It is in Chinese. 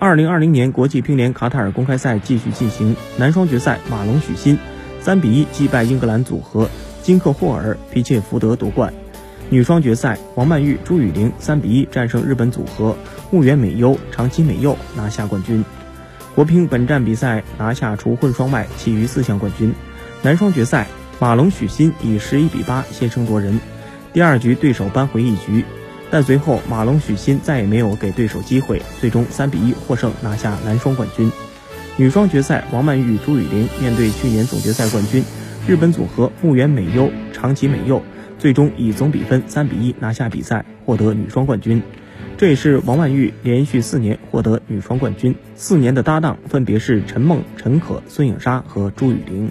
二零二零年国际乒联卡塔尔公开赛继续进行，男双决赛，马龙许昕三比一击败英格兰组合金克霍尔皮切福德夺冠；女双决赛，王曼玉朱雨玲三比一战胜日本组合木原美优长崎美柚拿下冠军。国乒本站比赛拿下除混双外其余四项冠军。男双决赛，马龙许昕以十一比八先声夺人，第二局对手扳回一局。但随后，马龙许昕再也没有给对手机会，最终三比一获胜，拿下男双冠军。女双决赛，王曼玉、朱雨玲面对去年总决赛冠军日本组合木原美优、长崎美柚，最终以总比分三比一拿下比赛，获得女双冠军。这也是王曼玉连续四年获得女双冠军，四年的搭档分别是陈梦、陈可、孙颖莎和朱雨玲。